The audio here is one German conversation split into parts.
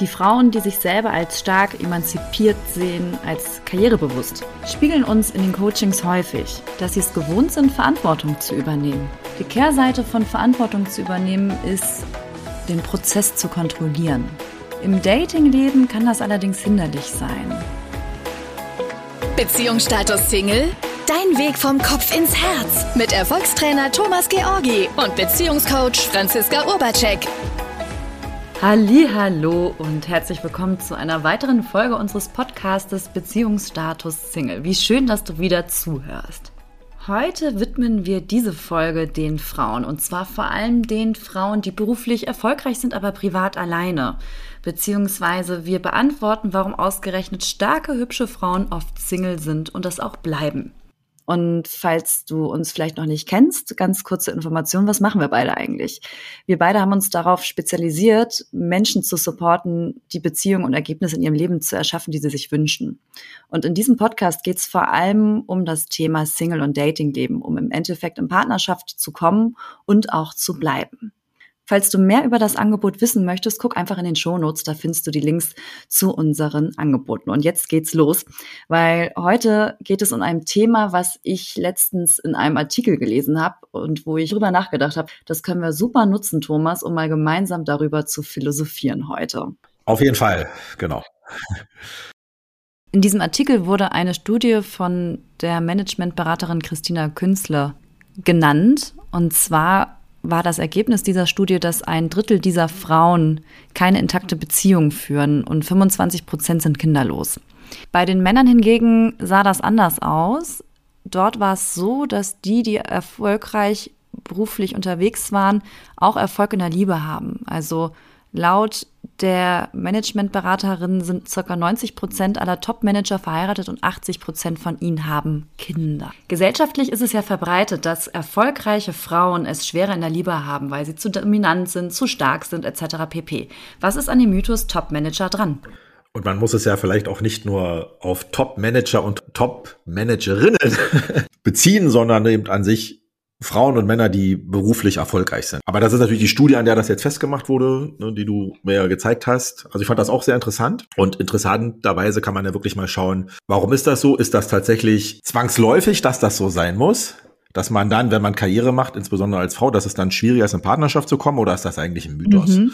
Die Frauen, die sich selber als stark emanzipiert sehen, als karrierebewusst, spiegeln uns in den Coachings häufig, dass sie es gewohnt sind, Verantwortung zu übernehmen. Die Kehrseite von Verantwortung zu übernehmen ist, den Prozess zu kontrollieren. Im Datingleben kann das allerdings hinderlich sein. Beziehungsstatus Single? Dein Weg vom Kopf ins Herz mit Erfolgstrainer Thomas Georgi und Beziehungscoach Franziska Urbacek. Hallo und herzlich willkommen zu einer weiteren Folge unseres Podcastes Beziehungsstatus Single. Wie schön, dass du wieder zuhörst. Heute widmen wir diese Folge den Frauen und zwar vor allem den Frauen, die beruflich erfolgreich sind, aber privat alleine. Beziehungsweise wir beantworten, warum ausgerechnet starke, hübsche Frauen oft Single sind und das auch bleiben. Und falls du uns vielleicht noch nicht kennst, ganz kurze Information, was machen wir beide eigentlich? Wir beide haben uns darauf spezialisiert, Menschen zu supporten, die Beziehungen und Ergebnisse in ihrem Leben zu erschaffen, die sie sich wünschen. Und in diesem Podcast geht es vor allem um das Thema Single- und Datingleben, um im Endeffekt in Partnerschaft zu kommen und auch zu bleiben. Falls du mehr über das Angebot wissen möchtest, guck einfach in den Shownotes, da findest du die Links zu unseren Angeboten. Und jetzt geht's los, weil heute geht es um ein Thema, was ich letztens in einem Artikel gelesen habe und wo ich drüber nachgedacht habe, das können wir super nutzen, Thomas, um mal gemeinsam darüber zu philosophieren heute. Auf jeden Fall, genau. In diesem Artikel wurde eine Studie von der Managementberaterin Christina Künstler genannt. Und zwar war das Ergebnis dieser Studie, dass ein Drittel dieser Frauen keine intakte Beziehung führen und 25 Prozent sind kinderlos. Bei den Männern hingegen sah das anders aus. Dort war es so, dass die, die erfolgreich beruflich unterwegs waren, auch Erfolg in der Liebe haben. Also Laut der Managementberaterin sind ca. 90 Prozent aller Top-Manager verheiratet und 80 Prozent von ihnen haben Kinder. Gesellschaftlich ist es ja verbreitet, dass erfolgreiche Frauen es schwerer in der Liebe haben, weil sie zu dominant sind, zu stark sind etc. pp. Was ist an dem Mythos Top-Manager dran? Und man muss es ja vielleicht auch nicht nur auf Top-Manager und Top-Managerinnen beziehen, sondern eben an sich Frauen und Männer, die beruflich erfolgreich sind. Aber das ist natürlich die Studie, an der das jetzt festgemacht wurde, ne, die du mir gezeigt hast. Also ich fand das auch sehr interessant. Und interessanterweise kann man ja wirklich mal schauen, warum ist das so? Ist das tatsächlich zwangsläufig, dass das so sein muss? Dass man dann, wenn man Karriere macht, insbesondere als Frau, dass es dann schwieriger ist, in Partnerschaft zu kommen, oder ist das eigentlich ein Mythos? Mhm.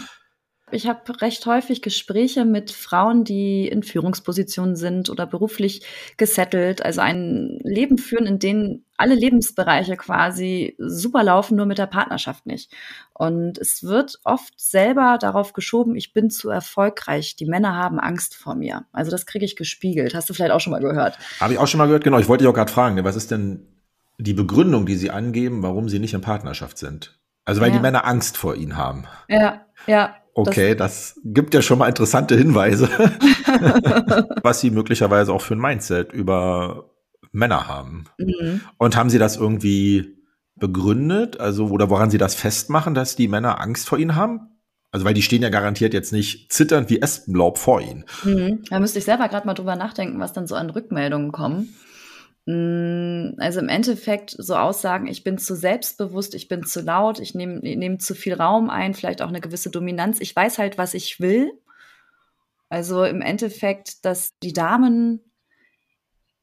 Ich habe recht häufig Gespräche mit Frauen, die in Führungspositionen sind oder beruflich gesettelt, also ein Leben führen, in dem alle Lebensbereiche quasi super laufen, nur mit der Partnerschaft nicht. Und es wird oft selber darauf geschoben, ich bin zu erfolgreich. Die Männer haben Angst vor mir. Also das kriege ich gespiegelt. Hast du vielleicht auch schon mal gehört? Habe ich auch schon mal gehört, genau. Ich wollte dich auch gerade fragen, ne, was ist denn die Begründung, die sie angeben, warum sie nicht in Partnerschaft sind? Also weil ja. die Männer Angst vor ihnen haben. Ja, ja. Okay, das, das, gibt ja schon mal interessante Hinweise, was sie möglicherweise auch für ein Mindset über Männer haben. Mhm. Und haben sie das irgendwie begründet? Also, oder woran sie das festmachen, dass die Männer Angst vor ihnen haben? Also, weil die stehen ja garantiert jetzt nicht zitternd wie Espenlaub vor ihnen. Mhm. Da müsste ich selber gerade mal drüber nachdenken, was dann so an Rückmeldungen kommen. Mm, also im Endeffekt so Aussagen, ich bin zu selbstbewusst, ich bin zu laut, ich nehme nehm zu viel Raum ein, vielleicht auch eine gewisse Dominanz. Ich weiß halt, was ich will. Also im Endeffekt, dass die Damen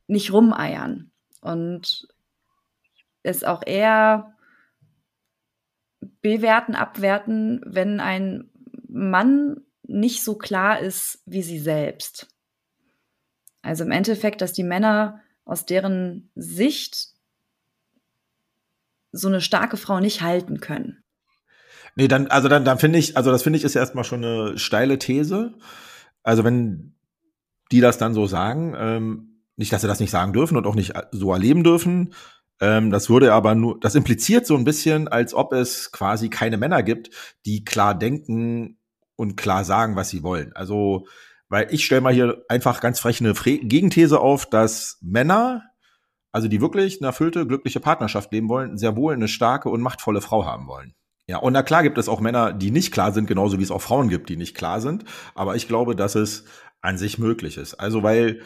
nicht rumeiern und es auch eher bewerten, abwerten, wenn ein Mann nicht so klar ist wie sie selbst. Also im Endeffekt, dass die Männer aus deren Sicht so eine starke Frau nicht halten können. Nee, dann, also dann, dann finde ich, also das finde ich ist erstmal schon eine steile These. Also wenn die das dann so sagen, ähm, nicht, dass sie das nicht sagen dürfen und auch nicht so erleben dürfen, ähm, das würde aber nur, das impliziert so ein bisschen, als ob es quasi keine Männer gibt, die klar denken und klar sagen, was sie wollen. Also weil ich stelle mal hier einfach ganz frech eine Gegenthese auf, dass Männer, also die wirklich eine erfüllte, glückliche Partnerschaft leben wollen, sehr wohl eine starke und machtvolle Frau haben wollen. Ja, und na klar gibt es auch Männer, die nicht klar sind, genauso wie es auch Frauen gibt, die nicht klar sind. Aber ich glaube, dass es an sich möglich ist. Also, weil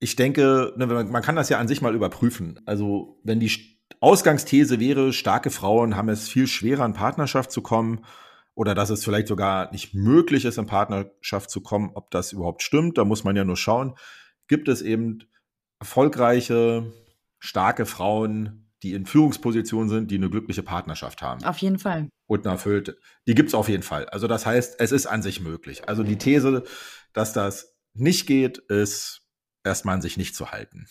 ich denke, ne, man kann das ja an sich mal überprüfen. Also, wenn die Ausgangsthese wäre, starke Frauen haben es viel schwerer, in Partnerschaft zu kommen oder dass es vielleicht sogar nicht möglich ist, in Partnerschaft zu kommen, ob das überhaupt stimmt. Da muss man ja nur schauen. Gibt es eben erfolgreiche, starke Frauen, die in Führungspositionen sind, die eine glückliche Partnerschaft haben. Auf jeden Fall. Und eine erfüllte. Die gibt es auf jeden Fall. Also das heißt, es ist an sich möglich. Also die These, dass das nicht geht, ist erstmal an sich nicht zu halten.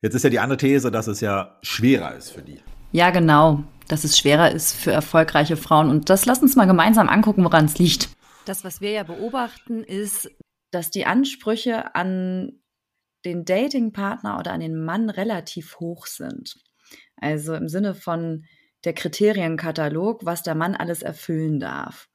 Jetzt ist ja die andere These, dass es ja schwerer ist für die. Ja, genau. Dass es schwerer ist für erfolgreiche Frauen. Und das lass uns mal gemeinsam angucken, woran es liegt. Das, was wir ja beobachten, ist, dass die Ansprüche an den Datingpartner oder an den Mann relativ hoch sind. Also im Sinne von der Kriterienkatalog, was der Mann alles erfüllen darf.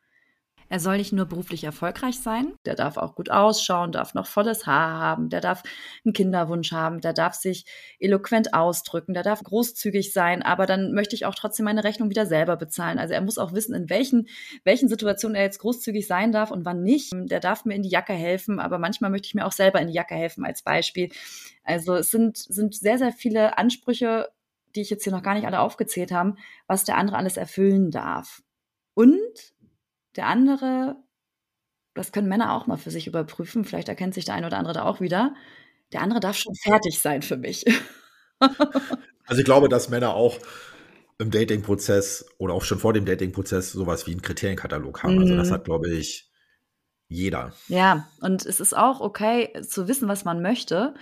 Er soll nicht nur beruflich erfolgreich sein, der darf auch gut ausschauen, darf noch volles Haar haben, der darf einen Kinderwunsch haben, der darf sich eloquent ausdrücken, der darf großzügig sein, aber dann möchte ich auch trotzdem meine Rechnung wieder selber bezahlen. Also er muss auch wissen, in welchen, welchen Situationen er jetzt großzügig sein darf und wann nicht. Der darf mir in die Jacke helfen, aber manchmal möchte ich mir auch selber in die Jacke helfen als Beispiel. Also es sind, sind sehr, sehr viele Ansprüche, die ich jetzt hier noch gar nicht alle aufgezählt haben, was der andere alles erfüllen darf. Und der andere, das können Männer auch mal für sich überprüfen, vielleicht erkennt sich der eine oder andere da auch wieder, der andere darf schon fertig sein für mich. also ich glaube, dass Männer auch im Dating-Prozess oder auch schon vor dem Dating-Prozess sowas wie einen Kriterienkatalog haben. Mhm. Also das mhm. hat, glaube ich, jeder. Ja, und es ist auch okay zu wissen, was man möchte.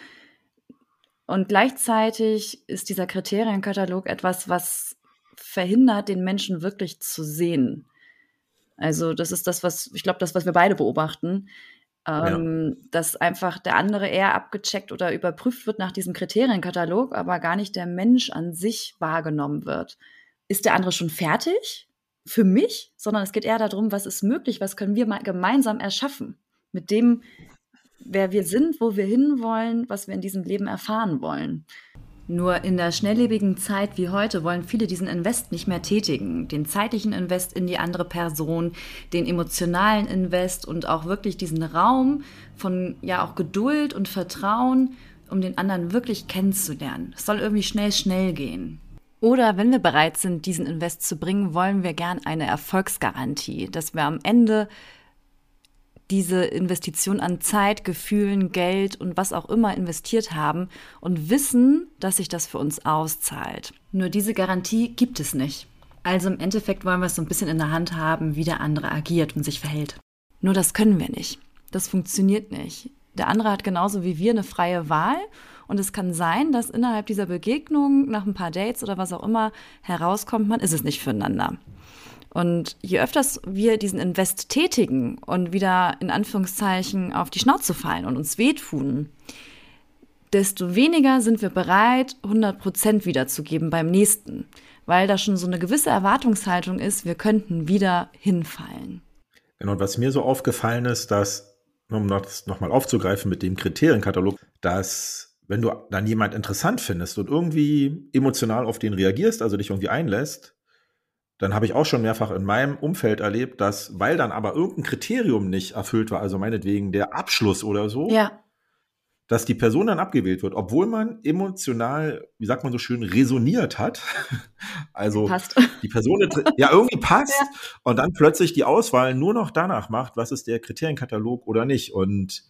Und gleichzeitig ist dieser Kriterienkatalog etwas, was verhindert, den Menschen wirklich zu sehen. Also das ist das, was ich glaube, das, was wir beide beobachten, ähm, ja. dass einfach der andere eher abgecheckt oder überprüft wird nach diesem Kriterienkatalog, aber gar nicht der Mensch an sich wahrgenommen wird. Ist der andere schon fertig für mich, sondern es geht eher darum, was ist möglich, was können wir mal gemeinsam erschaffen mit dem, wer wir sind, wo wir hinwollen, was wir in diesem Leben erfahren wollen. Nur in der schnelllebigen Zeit wie heute wollen viele diesen Invest nicht mehr tätigen. Den zeitlichen Invest in die andere Person, den emotionalen Invest und auch wirklich diesen Raum von ja auch Geduld und Vertrauen, um den anderen wirklich kennenzulernen. Es soll irgendwie schnell, schnell gehen. Oder wenn wir bereit sind, diesen Invest zu bringen, wollen wir gern eine Erfolgsgarantie, dass wir am Ende diese Investition an Zeit, Gefühlen, Geld und was auch immer investiert haben und wissen, dass sich das für uns auszahlt. Nur diese Garantie gibt es nicht. Also im Endeffekt wollen wir es so ein bisschen in der Hand haben, wie der andere agiert und sich verhält. Nur das können wir nicht. Das funktioniert nicht. Der andere hat genauso wie wir eine freie Wahl und es kann sein, dass innerhalb dieser Begegnung nach ein paar Dates oder was auch immer herauskommt, man ist es nicht füreinander. Und je öfters wir diesen Invest tätigen und wieder in Anführungszeichen auf die Schnauze fallen und uns wehtun, desto weniger sind wir bereit, 100 Prozent wiederzugeben beim nächsten, weil da schon so eine gewisse Erwartungshaltung ist, wir könnten wieder hinfallen. Genau, und was mir so aufgefallen ist, dass, um das nochmal aufzugreifen mit dem Kriterienkatalog, dass wenn du dann jemand interessant findest und irgendwie emotional auf den reagierst, also dich irgendwie einlässt, dann habe ich auch schon mehrfach in meinem Umfeld erlebt, dass, weil dann aber irgendein Kriterium nicht erfüllt war, also meinetwegen der Abschluss oder so, ja. dass die Person dann abgewählt wird, obwohl man emotional, wie sagt man so schön, resoniert hat. also passt. die Person ja irgendwie passt ja. und dann plötzlich die Auswahl nur noch danach macht, was ist der Kriterienkatalog oder nicht. Und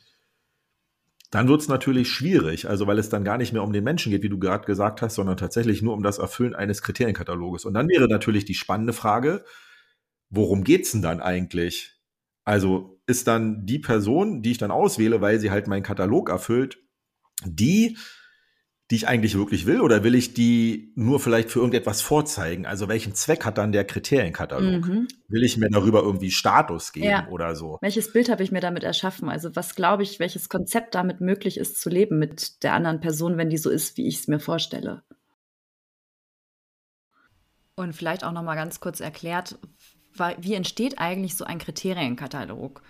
dann wird es natürlich schwierig, also weil es dann gar nicht mehr um den Menschen geht, wie du gerade gesagt hast, sondern tatsächlich nur um das Erfüllen eines Kriterienkataloges. Und dann wäre natürlich die spannende Frage, worum geht's denn dann eigentlich? Also ist dann die Person, die ich dann auswähle, weil sie halt meinen Katalog erfüllt, die die ich eigentlich wirklich will oder will ich die nur vielleicht für irgendetwas vorzeigen? Also welchen Zweck hat dann der Kriterienkatalog? Mhm. Will ich mir darüber irgendwie Status geben ja. oder so? Welches Bild habe ich mir damit erschaffen? Also was glaube ich, welches Konzept damit möglich ist zu leben mit der anderen Person, wenn die so ist, wie ich es mir vorstelle? Und vielleicht auch noch mal ganz kurz erklärt, wie entsteht eigentlich so ein Kriterienkatalog?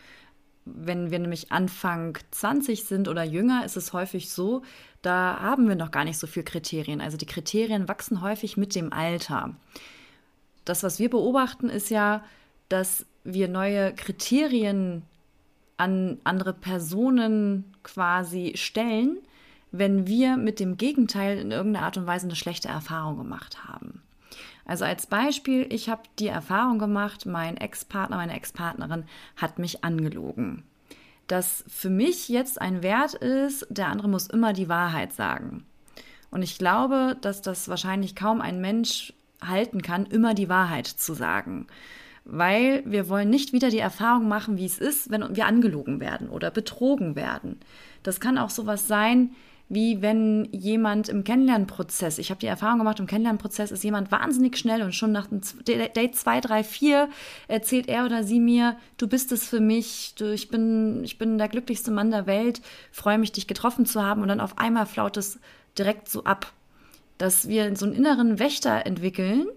Wenn wir nämlich Anfang 20 sind oder jünger, ist es häufig so, da haben wir noch gar nicht so viele Kriterien. Also die Kriterien wachsen häufig mit dem Alter. Das, was wir beobachten, ist ja, dass wir neue Kriterien an andere Personen quasi stellen, wenn wir mit dem Gegenteil in irgendeiner Art und Weise eine schlechte Erfahrung gemacht haben. Also als Beispiel, ich habe die Erfahrung gemacht, mein Ex-Partner, meine Ex-Partnerin hat mich angelogen. Dass für mich jetzt ein Wert ist, der andere muss immer die Wahrheit sagen. Und ich glaube, dass das wahrscheinlich kaum ein Mensch halten kann, immer die Wahrheit zu sagen. Weil wir wollen nicht wieder die Erfahrung machen, wie es ist, wenn wir angelogen werden oder betrogen werden. Das kann auch sowas sein, wie wenn jemand im Kennenlernprozess, ich habe die Erfahrung gemacht, im Kennenlernprozess ist jemand wahnsinnig schnell und schon nach Date 2, 3, 4 erzählt er oder sie mir, du bist es für mich, du, ich, bin, ich bin der glücklichste Mann der Welt, freue mich, dich getroffen zu haben. Und dann auf einmal flaut es direkt so ab, dass wir so einen inneren Wächter entwickeln,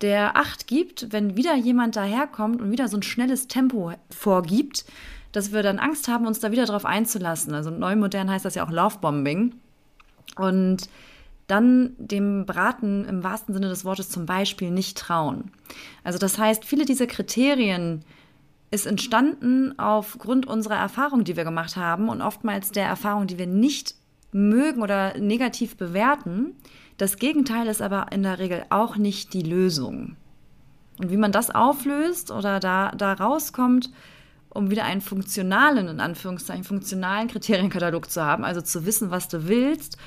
der Acht gibt, wenn wieder jemand daherkommt und wieder so ein schnelles Tempo vorgibt, dass wir dann Angst haben, uns da wieder drauf einzulassen. Also neu modern heißt das ja auch Lovebombing. Und dann dem Braten im wahrsten Sinne des Wortes zum Beispiel nicht trauen. Also das heißt, viele dieser Kriterien ist entstanden aufgrund unserer Erfahrung, die wir gemacht haben und oftmals der Erfahrung, die wir nicht mögen oder negativ bewerten. Das Gegenteil ist aber in der Regel auch nicht die Lösung. Und wie man das auflöst oder da, da rauskommt, um wieder einen funktionalen, in Anführungszeichen, funktionalen Kriterienkatalog zu haben, also zu wissen, was du willst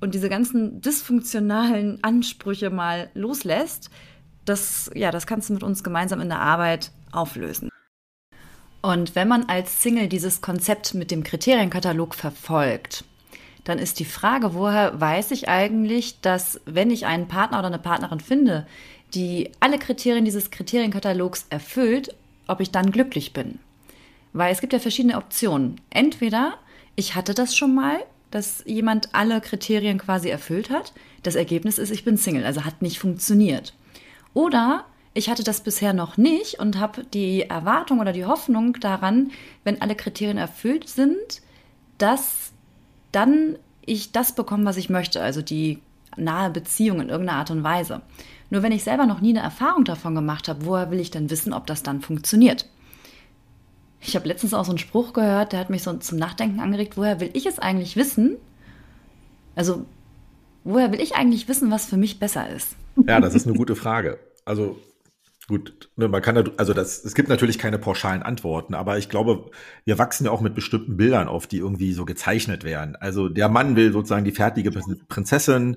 und diese ganzen dysfunktionalen Ansprüche mal loslässt, das, ja, das kannst du mit uns gemeinsam in der Arbeit auflösen. Und wenn man als Single dieses Konzept mit dem Kriterienkatalog verfolgt, dann ist die Frage, woher weiß ich eigentlich, dass wenn ich einen Partner oder eine Partnerin finde, die alle Kriterien dieses Kriterienkatalogs erfüllt, ob ich dann glücklich bin. Weil es gibt ja verschiedene Optionen. Entweder ich hatte das schon mal, dass jemand alle Kriterien quasi erfüllt hat. Das Ergebnis ist, ich bin Single, also hat nicht funktioniert. Oder ich hatte das bisher noch nicht und habe die Erwartung oder die Hoffnung daran, wenn alle Kriterien erfüllt sind, dass dann ich das bekomme, was ich möchte, also die nahe Beziehung in irgendeiner Art und Weise. Nur wenn ich selber noch nie eine Erfahrung davon gemacht habe, woher will ich denn wissen, ob das dann funktioniert? Ich habe letztens auch so einen Spruch gehört, der hat mich so zum Nachdenken angeregt, woher will ich es eigentlich wissen? Also, woher will ich eigentlich wissen, was für mich besser ist? Ja, das ist eine gute Frage. Also, gut, ne, man kann, also das, es gibt natürlich keine pauschalen Antworten, aber ich glaube, wir wachsen ja auch mit bestimmten Bildern auf, die irgendwie so gezeichnet werden. Also, der Mann will sozusagen die fertige Prinzessin,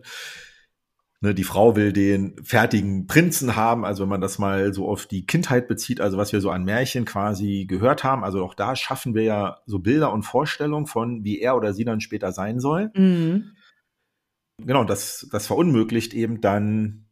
die Frau will den fertigen Prinzen haben, also wenn man das mal so auf die Kindheit bezieht, also was wir so an Märchen quasi gehört haben, also auch da schaffen wir ja so Bilder und Vorstellungen von, wie er oder sie dann später sein soll. Mhm. Genau, das, das verunmöglicht eben dann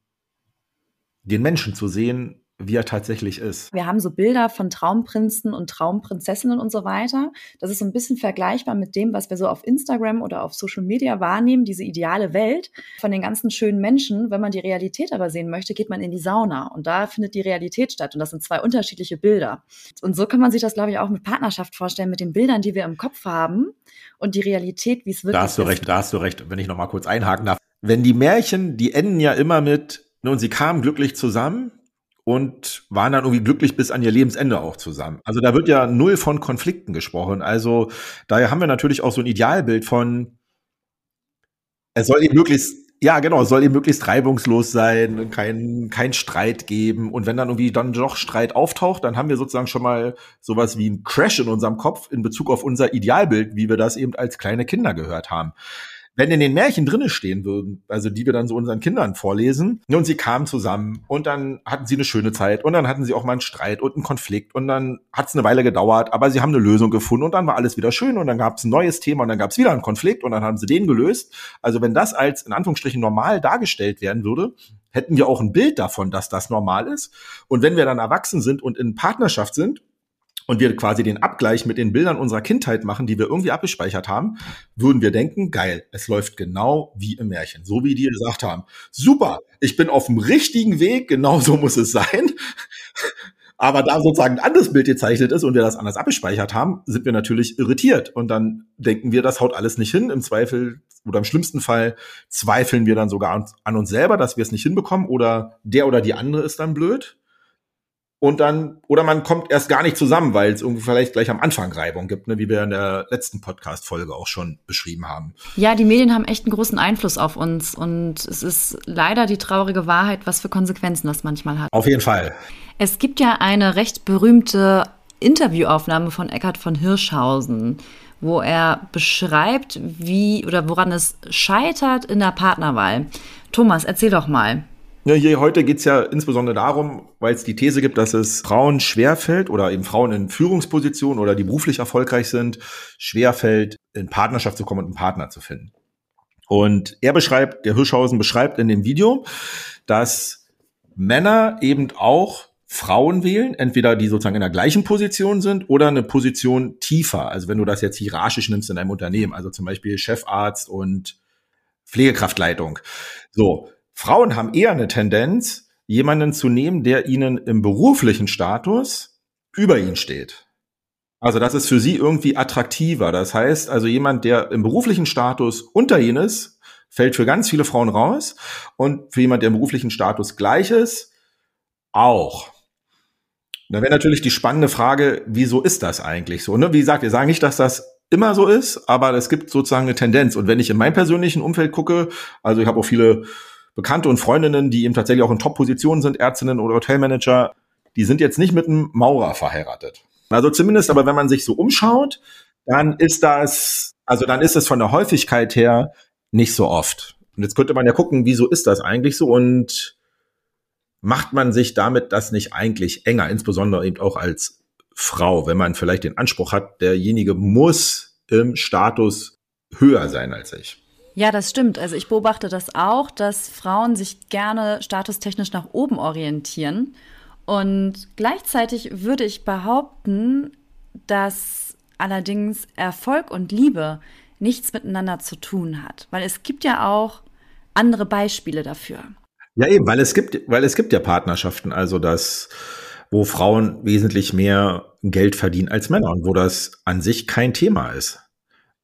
den Menschen zu sehen, wie er tatsächlich ist. Wir haben so Bilder von Traumprinzen und Traumprinzessinnen und so weiter. Das ist so ein bisschen vergleichbar mit dem, was wir so auf Instagram oder auf Social Media wahrnehmen, diese ideale Welt von den ganzen schönen Menschen. Wenn man die Realität aber sehen möchte, geht man in die Sauna und da findet die Realität statt und das sind zwei unterschiedliche Bilder. Und so kann man sich das, glaube ich, auch mit Partnerschaft vorstellen, mit den Bildern, die wir im Kopf haben und die Realität, wie es wirklich ist. Da hast du recht, da hast du recht, wenn ich noch mal kurz einhaken darf. Wenn die Märchen, die enden ja immer mit, ne, und sie kamen glücklich zusammen, und waren dann irgendwie glücklich bis an ihr Lebensende auch zusammen. Also da wird ja null von Konflikten gesprochen. Also daher haben wir natürlich auch so ein Idealbild von, es soll eben möglichst, ja genau, es soll eben möglichst reibungslos sein, kein, kein Streit geben. Und wenn dann irgendwie dann doch Streit auftaucht, dann haben wir sozusagen schon mal sowas wie ein Crash in unserem Kopf in Bezug auf unser Idealbild, wie wir das eben als kleine Kinder gehört haben wenn in den Märchen drinne stehen würden, also die wir dann so unseren Kindern vorlesen, und sie kamen zusammen und dann hatten sie eine schöne Zeit und dann hatten sie auch mal einen Streit und einen Konflikt und dann hat es eine Weile gedauert, aber sie haben eine Lösung gefunden und dann war alles wieder schön und dann gab es ein neues Thema und dann gab es wieder einen Konflikt und dann haben sie den gelöst. Also wenn das als in Anführungsstrichen normal dargestellt werden würde, hätten wir auch ein Bild davon, dass das normal ist. Und wenn wir dann erwachsen sind und in Partnerschaft sind, und wir quasi den Abgleich mit den Bildern unserer Kindheit machen, die wir irgendwie abgespeichert haben, würden wir denken, geil, es läuft genau wie im Märchen, so wie die gesagt haben. Super, ich bin auf dem richtigen Weg, genau so muss es sein. Aber da sozusagen ein anderes Bild gezeichnet ist und wir das anders abgespeichert haben, sind wir natürlich irritiert. Und dann denken wir, das haut alles nicht hin. Im Zweifel oder im schlimmsten Fall zweifeln wir dann sogar an uns selber, dass wir es nicht hinbekommen oder der oder die andere ist dann blöd. Und dann, oder man kommt erst gar nicht zusammen, weil es irgendwie vielleicht gleich am Anfang Reibung gibt, ne, wie wir in der letzten Podcast-Folge auch schon beschrieben haben. Ja, die Medien haben echt einen großen Einfluss auf uns und es ist leider die traurige Wahrheit, was für Konsequenzen das manchmal hat. Auf jeden Fall. Es gibt ja eine recht berühmte Interviewaufnahme von Eckhard von Hirschhausen, wo er beschreibt, wie oder woran es scheitert in der Partnerwahl. Thomas, erzähl doch mal. Ja, hier heute geht's ja insbesondere darum, weil es die These gibt, dass es Frauen schwerfällt oder eben Frauen in Führungspositionen oder die beruflich erfolgreich sind, schwerfällt, in Partnerschaft zu kommen und einen Partner zu finden. Und er beschreibt, der Hirschhausen beschreibt in dem Video, dass Männer eben auch Frauen wählen, entweder die sozusagen in der gleichen Position sind oder eine Position tiefer. Also wenn du das jetzt hierarchisch nimmst in einem Unternehmen, also zum Beispiel Chefarzt und Pflegekraftleitung. So, Frauen haben eher eine Tendenz, jemanden zu nehmen, der ihnen im beruflichen Status über ihnen steht. Also das ist für sie irgendwie attraktiver. Das heißt, also jemand, der im beruflichen Status unter ihnen ist, fällt für ganz viele Frauen raus und für jemand, der im beruflichen Status gleich ist, auch. Da wäre natürlich die spannende Frage, wieso ist das eigentlich so? Ne? Wie gesagt, wir sagen nicht, dass das immer so ist, aber es gibt sozusagen eine Tendenz. Und wenn ich in meinem persönlichen Umfeld gucke, also ich habe auch viele Bekannte und Freundinnen, die eben tatsächlich auch in Top-Positionen sind, Ärztinnen oder Hotelmanager, die sind jetzt nicht mit einem Maurer verheiratet. Also zumindest, aber wenn man sich so umschaut, dann ist das, also dann ist es von der Häufigkeit her nicht so oft. Und jetzt könnte man ja gucken, wieso ist das eigentlich so und macht man sich damit das nicht eigentlich enger, insbesondere eben auch als Frau, wenn man vielleicht den Anspruch hat, derjenige muss im Status höher sein als ich. Ja, das stimmt. Also ich beobachte das auch, dass Frauen sich gerne statustechnisch nach oben orientieren. Und gleichzeitig würde ich behaupten, dass allerdings Erfolg und Liebe nichts miteinander zu tun hat. Weil es gibt ja auch andere Beispiele dafür. Ja, eben, weil es gibt, weil es gibt ja Partnerschaften, also das, wo Frauen wesentlich mehr Geld verdienen als Männer und wo das an sich kein Thema ist.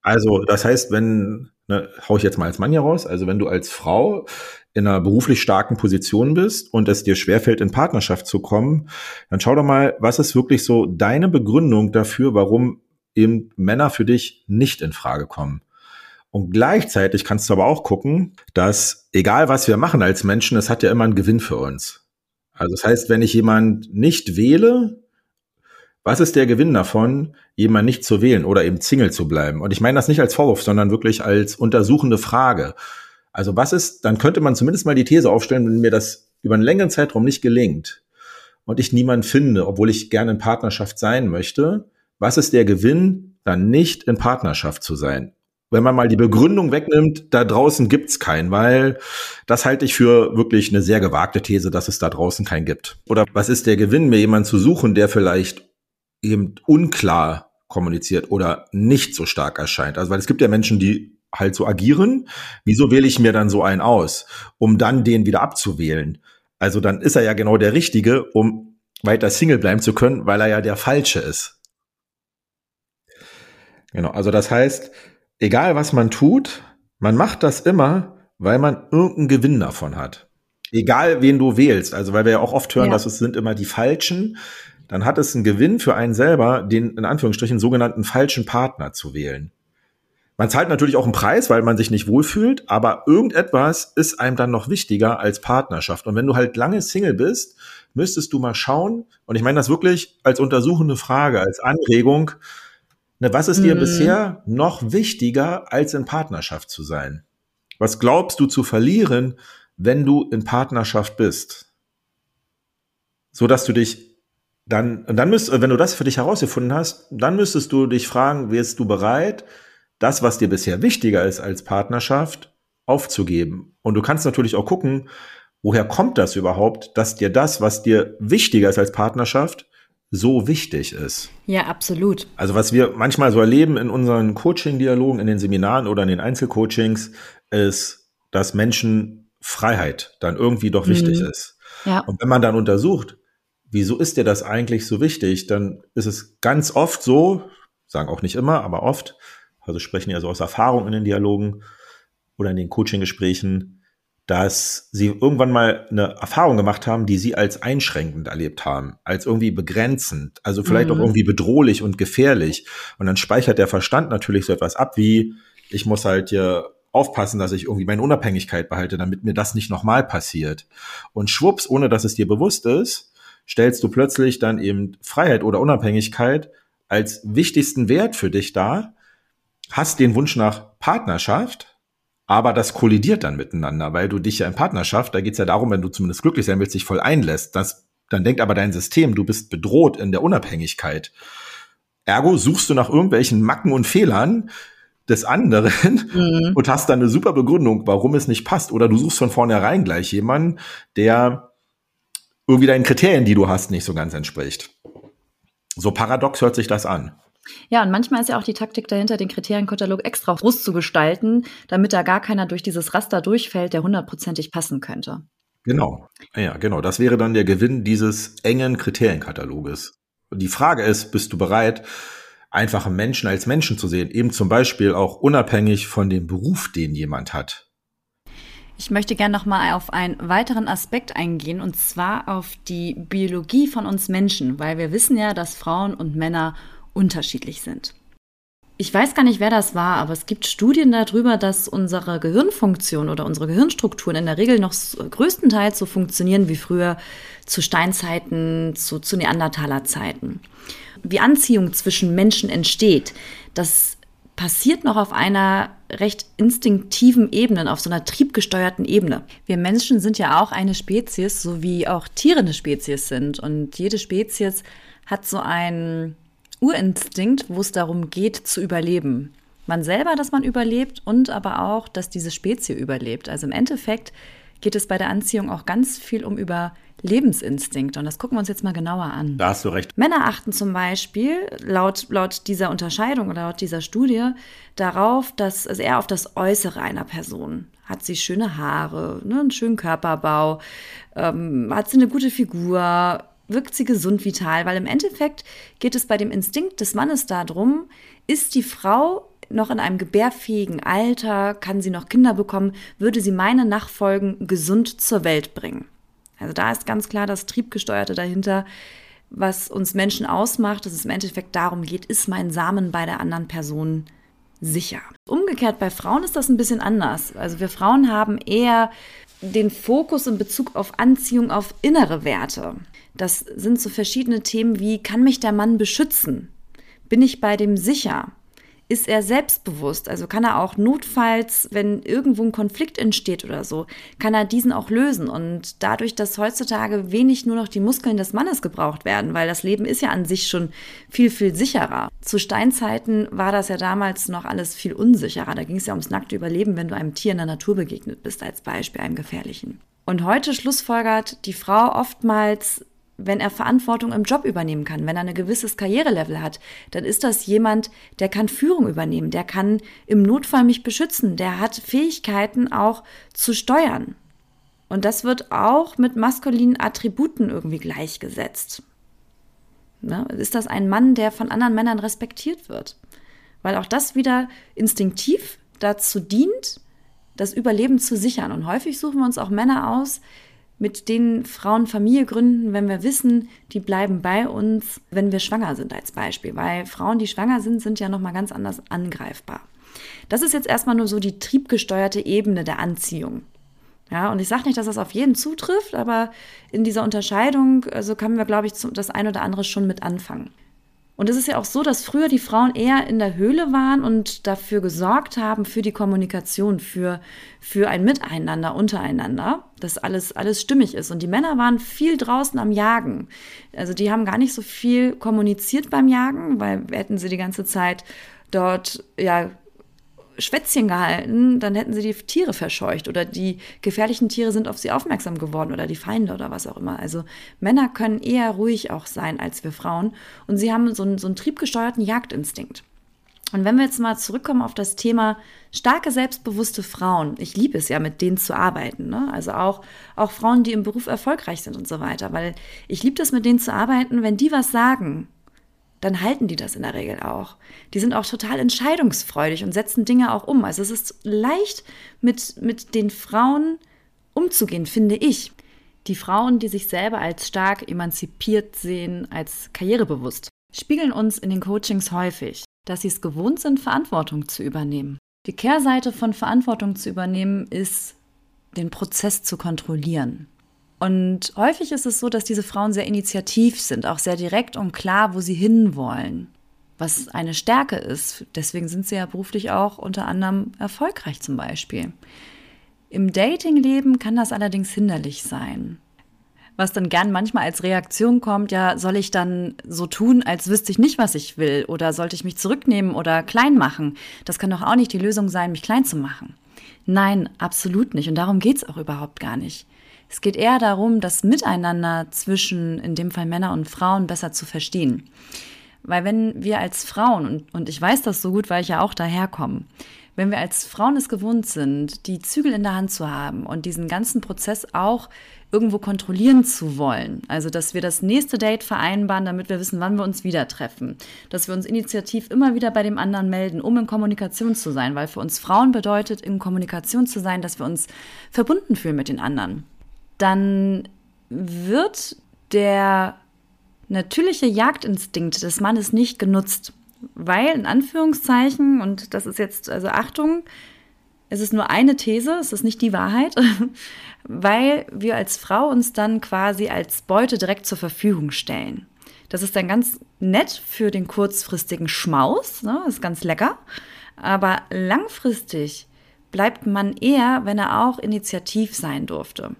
Also, das heißt, wenn ne, hau ich jetzt mal als Mann hier raus, also wenn du als Frau in einer beruflich starken Position bist und es dir schwerfällt, in Partnerschaft zu kommen, dann schau doch mal, was ist wirklich so deine Begründung dafür, warum eben Männer für dich nicht in Frage kommen. Und gleichzeitig kannst du aber auch gucken, dass egal was wir machen als Menschen, es hat ja immer einen Gewinn für uns. Also das heißt, wenn ich jemand nicht wähle, was ist der Gewinn davon, jemand nicht zu wählen oder eben Single zu bleiben? Und ich meine das nicht als Vorwurf, sondern wirklich als untersuchende Frage. Also was ist, dann könnte man zumindest mal die These aufstellen, wenn mir das über einen längeren Zeitraum nicht gelingt und ich niemanden finde, obwohl ich gerne in Partnerschaft sein möchte, was ist der Gewinn, dann nicht in Partnerschaft zu sein? Wenn man mal die Begründung wegnimmt, da draußen gibt's keinen, weil das halte ich für wirklich eine sehr gewagte These, dass es da draußen keinen gibt. Oder was ist der Gewinn, mir jemanden zu suchen, der vielleicht eben unklar kommuniziert oder nicht so stark erscheint. Also weil es gibt ja Menschen, die halt so agieren. Wieso wähle ich mir dann so einen aus, um dann den wieder abzuwählen? Also dann ist er ja genau der Richtige, um weiter Single bleiben zu können, weil er ja der Falsche ist. Genau, also das heißt, egal was man tut, man macht das immer, weil man irgendeinen Gewinn davon hat. Egal wen du wählst, also weil wir ja auch oft hören, ja. dass es sind immer die Falschen, dann hat es einen Gewinn für einen selber, den in Anführungsstrichen sogenannten falschen Partner zu wählen. Man zahlt natürlich auch einen Preis, weil man sich nicht wohlfühlt, aber irgendetwas ist einem dann noch wichtiger als Partnerschaft. Und wenn du halt lange Single bist, müsstest du mal schauen, und ich meine das wirklich als untersuchende Frage, als Anregung, ne, was ist dir mhm. bisher noch wichtiger, als in Partnerschaft zu sein? Was glaubst du zu verlieren, wenn du in Partnerschaft bist? So dass du dich dann, und dann müsst, wenn du das für dich herausgefunden hast, dann müsstest du dich fragen, wirst du bereit, das, was dir bisher wichtiger ist als Partnerschaft, aufzugeben? Und du kannst natürlich auch gucken, woher kommt das überhaupt, dass dir das, was dir wichtiger ist als Partnerschaft, so wichtig ist. Ja, absolut. Also was wir manchmal so erleben in unseren Coaching-Dialogen, in den Seminaren oder in den Einzelcoachings, ist, dass Menschen Freiheit dann irgendwie doch wichtig mhm. ist. Ja. Und wenn man dann untersucht, wieso ist dir das eigentlich so wichtig? Dann ist es ganz oft so, sagen auch nicht immer, aber oft, also sprechen ja so aus Erfahrung in den Dialogen oder in den Coaching-Gesprächen, dass sie irgendwann mal eine Erfahrung gemacht haben, die sie als einschränkend erlebt haben, als irgendwie begrenzend, also vielleicht mhm. auch irgendwie bedrohlich und gefährlich. Und dann speichert der Verstand natürlich so etwas ab wie, ich muss halt hier aufpassen, dass ich irgendwie meine Unabhängigkeit behalte, damit mir das nicht nochmal passiert. Und schwupps, ohne dass es dir bewusst ist, stellst du plötzlich dann eben Freiheit oder Unabhängigkeit als wichtigsten Wert für dich dar, hast den Wunsch nach Partnerschaft, aber das kollidiert dann miteinander, weil du dich ja in Partnerschaft, da geht es ja darum, wenn du zumindest glücklich sein willst, dich voll einlässt, das, dann denkt aber dein System, du bist bedroht in der Unabhängigkeit. Ergo suchst du nach irgendwelchen Macken und Fehlern, des anderen mhm. und hast dann eine super Begründung, warum es nicht passt. Oder du suchst von vornherein gleich jemanden, der irgendwie deinen Kriterien, die du hast, nicht so ganz entspricht. So paradox hört sich das an. Ja, und manchmal ist ja auch die Taktik dahinter, den Kriterienkatalog extra groß zu gestalten, damit da gar keiner durch dieses Raster durchfällt, der hundertprozentig passen könnte. Genau. Ja, genau. Das wäre dann der Gewinn dieses engen Kriterienkataloges. Und die Frage ist, bist du bereit, einfache Menschen als Menschen zu sehen, eben zum Beispiel auch unabhängig von dem Beruf, den jemand hat. Ich möchte gerne noch mal auf einen weiteren Aspekt eingehen und zwar auf die Biologie von uns Menschen, weil wir wissen ja, dass Frauen und Männer unterschiedlich sind. Ich weiß gar nicht, wer das war, aber es gibt Studien darüber, dass unsere Gehirnfunktion oder unsere Gehirnstrukturen in der Regel noch größtenteils so funktionieren wie früher zu Steinzeiten, zu, zu Neandertalerzeiten wie Anziehung zwischen Menschen entsteht, das passiert noch auf einer recht instinktiven Ebene, auf so einer triebgesteuerten Ebene. Wir Menschen sind ja auch eine Spezies, so wie auch Tiere eine Spezies sind. Und jede Spezies hat so einen Urinstinkt, wo es darum geht, zu überleben. Man selber, dass man überlebt und aber auch, dass diese Spezie überlebt. Also im Endeffekt geht es bei der Anziehung auch ganz viel um Überlebensinstinkt. Und das gucken wir uns jetzt mal genauer an. Da hast du recht. Männer achten zum Beispiel laut, laut dieser Unterscheidung oder laut dieser Studie darauf, dass also eher auf das Äußere einer Person. Hat sie schöne Haare, ne, einen schönen Körperbau, ähm, hat sie eine gute Figur, wirkt sie gesund, vital, weil im Endeffekt geht es bei dem Instinkt des Mannes darum, ist die Frau noch in einem gebärfähigen Alter, kann sie noch Kinder bekommen, würde sie meine Nachfolgen gesund zur Welt bringen. Also da ist ganz klar das Triebgesteuerte dahinter, was uns Menschen ausmacht, dass es im Endeffekt darum geht, ist mein Samen bei der anderen Person sicher. Umgekehrt bei Frauen ist das ein bisschen anders. Also wir Frauen haben eher den Fokus in Bezug auf Anziehung auf innere Werte. Das sind so verschiedene Themen wie, kann mich der Mann beschützen? Bin ich bei dem sicher? Ist er selbstbewusst. Also kann er auch notfalls, wenn irgendwo ein Konflikt entsteht oder so, kann er diesen auch lösen. Und dadurch, dass heutzutage wenig nur noch die Muskeln des Mannes gebraucht werden, weil das Leben ist ja an sich schon viel, viel sicherer. Zu Steinzeiten war das ja damals noch alles viel unsicherer. Da ging es ja ums nackte Überleben, wenn du einem Tier in der Natur begegnet bist, als Beispiel einem gefährlichen. Und heute schlussfolgert die Frau oftmals wenn er Verantwortung im Job übernehmen kann, wenn er ein gewisses Karrierelevel hat, dann ist das jemand, der kann Führung übernehmen, der kann im Notfall mich beschützen, der hat Fähigkeiten auch zu steuern. Und das wird auch mit maskulinen Attributen irgendwie gleichgesetzt. Ne? Ist das ein Mann, der von anderen Männern respektiert wird? Weil auch das wieder instinktiv dazu dient, das Überleben zu sichern. Und häufig suchen wir uns auch Männer aus, mit denen Frauen Familie gründen, wenn wir wissen, die bleiben bei uns, wenn wir schwanger sind als Beispiel. Weil Frauen, die schwanger sind, sind ja nochmal ganz anders angreifbar. Das ist jetzt erstmal nur so die triebgesteuerte Ebene der Anziehung. Ja, und ich sage nicht, dass das auf jeden zutrifft, aber in dieser Unterscheidung, also können wir, glaube ich, das ein oder andere schon mit anfangen. Und es ist ja auch so, dass früher die Frauen eher in der Höhle waren und dafür gesorgt haben, für die Kommunikation, für, für ein Miteinander untereinander, dass alles, alles stimmig ist. Und die Männer waren viel draußen am Jagen. Also die haben gar nicht so viel kommuniziert beim Jagen, weil hätten sie die ganze Zeit dort ja Schwätzchen gehalten, dann hätten sie die Tiere verscheucht oder die gefährlichen Tiere sind auf sie aufmerksam geworden oder die Feinde oder was auch immer. Also Männer können eher ruhig auch sein als wir Frauen und sie haben so einen, so einen triebgesteuerten Jagdinstinkt. Und wenn wir jetzt mal zurückkommen auf das Thema starke, selbstbewusste Frauen, ich liebe es ja, mit denen zu arbeiten, ne? also auch, auch Frauen, die im Beruf erfolgreich sind und so weiter, weil ich liebe das, mit denen zu arbeiten, wenn die was sagen, dann halten die das in der Regel auch. Die sind auch total entscheidungsfreudig und setzen Dinge auch um. Also es ist leicht mit, mit den Frauen umzugehen, finde ich. Die Frauen, die sich selber als stark emanzipiert sehen, als karrierebewusst, spiegeln uns in den Coachings häufig, dass sie es gewohnt sind, Verantwortung zu übernehmen. Die Kehrseite von Verantwortung zu übernehmen ist, den Prozess zu kontrollieren. Und häufig ist es so, dass diese Frauen sehr initiativ sind, auch sehr direkt und klar, wo sie hinwollen, was eine Stärke ist. Deswegen sind sie ja beruflich auch unter anderem erfolgreich zum Beispiel. Im Datingleben kann das allerdings hinderlich sein. Was dann gern manchmal als Reaktion kommt, ja, soll ich dann so tun, als wüsste ich nicht, was ich will? Oder sollte ich mich zurücknehmen oder klein machen? Das kann doch auch nicht die Lösung sein, mich klein zu machen. Nein, absolut nicht. Und darum geht's auch überhaupt gar nicht. Es geht eher darum, das Miteinander zwischen, in dem Fall Männer und Frauen, besser zu verstehen. Weil wenn wir als Frauen, und, ich weiß das so gut, weil ich ja auch daherkomme, wenn wir als Frauen es gewohnt sind, die Zügel in der Hand zu haben und diesen ganzen Prozess auch irgendwo kontrollieren zu wollen. Also, dass wir das nächste Date vereinbaren, damit wir wissen, wann wir uns wieder treffen. Dass wir uns initiativ immer wieder bei dem anderen melden, um in Kommunikation zu sein. Weil für uns Frauen bedeutet, in Kommunikation zu sein, dass wir uns verbunden fühlen mit den anderen dann wird der natürliche Jagdinstinkt des Mannes nicht genutzt, weil in Anführungszeichen, und das ist jetzt, also Achtung, es ist nur eine These, es ist nicht die Wahrheit, weil wir als Frau uns dann quasi als Beute direkt zur Verfügung stellen. Das ist dann ganz nett für den kurzfristigen Schmaus, ne, ist ganz lecker, aber langfristig bleibt man eher, wenn er auch initiativ sein durfte.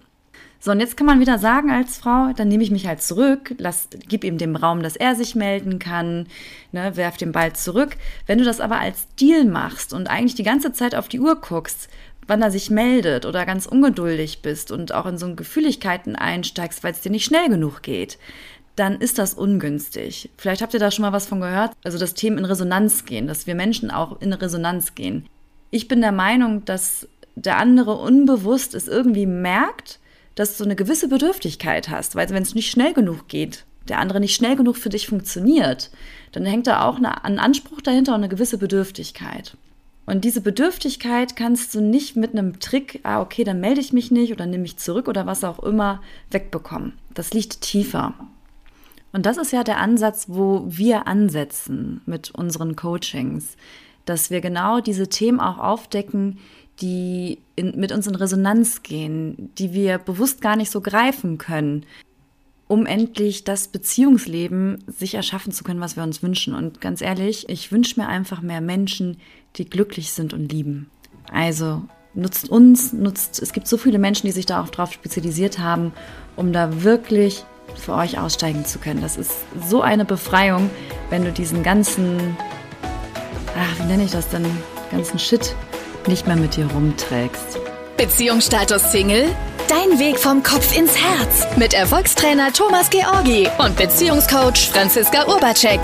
So, und jetzt kann man wieder sagen als Frau, dann nehme ich mich halt zurück, lass, gib ihm den Raum, dass er sich melden kann, ne, werf den Ball zurück. Wenn du das aber als Deal machst und eigentlich die ganze Zeit auf die Uhr guckst, wann er sich meldet oder ganz ungeduldig bist und auch in so Gefühligkeiten einsteigst, weil es dir nicht schnell genug geht, dann ist das ungünstig. Vielleicht habt ihr da schon mal was von gehört. Also das Thema in Resonanz gehen, dass wir Menschen auch in Resonanz gehen. Ich bin der Meinung, dass der andere unbewusst es irgendwie merkt dass du eine gewisse Bedürftigkeit hast, weil wenn es nicht schnell genug geht, der andere nicht schnell genug für dich funktioniert, dann hängt da auch ein Anspruch dahinter und eine gewisse Bedürftigkeit. Und diese Bedürftigkeit kannst du nicht mit einem Trick, ah, okay, dann melde ich mich nicht oder nehme mich zurück oder was auch immer, wegbekommen. Das liegt tiefer. Und das ist ja der Ansatz, wo wir ansetzen mit unseren Coachings, dass wir genau diese Themen auch aufdecken, die in, mit uns in Resonanz gehen, die wir bewusst gar nicht so greifen können, um endlich das Beziehungsleben sich erschaffen zu können, was wir uns wünschen. Und ganz ehrlich, ich wünsche mir einfach mehr Menschen, die glücklich sind und lieben. Also nutzt uns, nutzt, es gibt so viele Menschen, die sich da auch drauf spezialisiert haben, um da wirklich für euch aussteigen zu können. Das ist so eine Befreiung, wenn du diesen ganzen, ach, wie nenne ich das denn, ganzen Shit nicht mehr mit dir rumträgst. Beziehungsstatus Single? Dein Weg vom Kopf ins Herz mit Erfolgstrainer Thomas Georgi und Beziehungscoach Franziska Urbacek.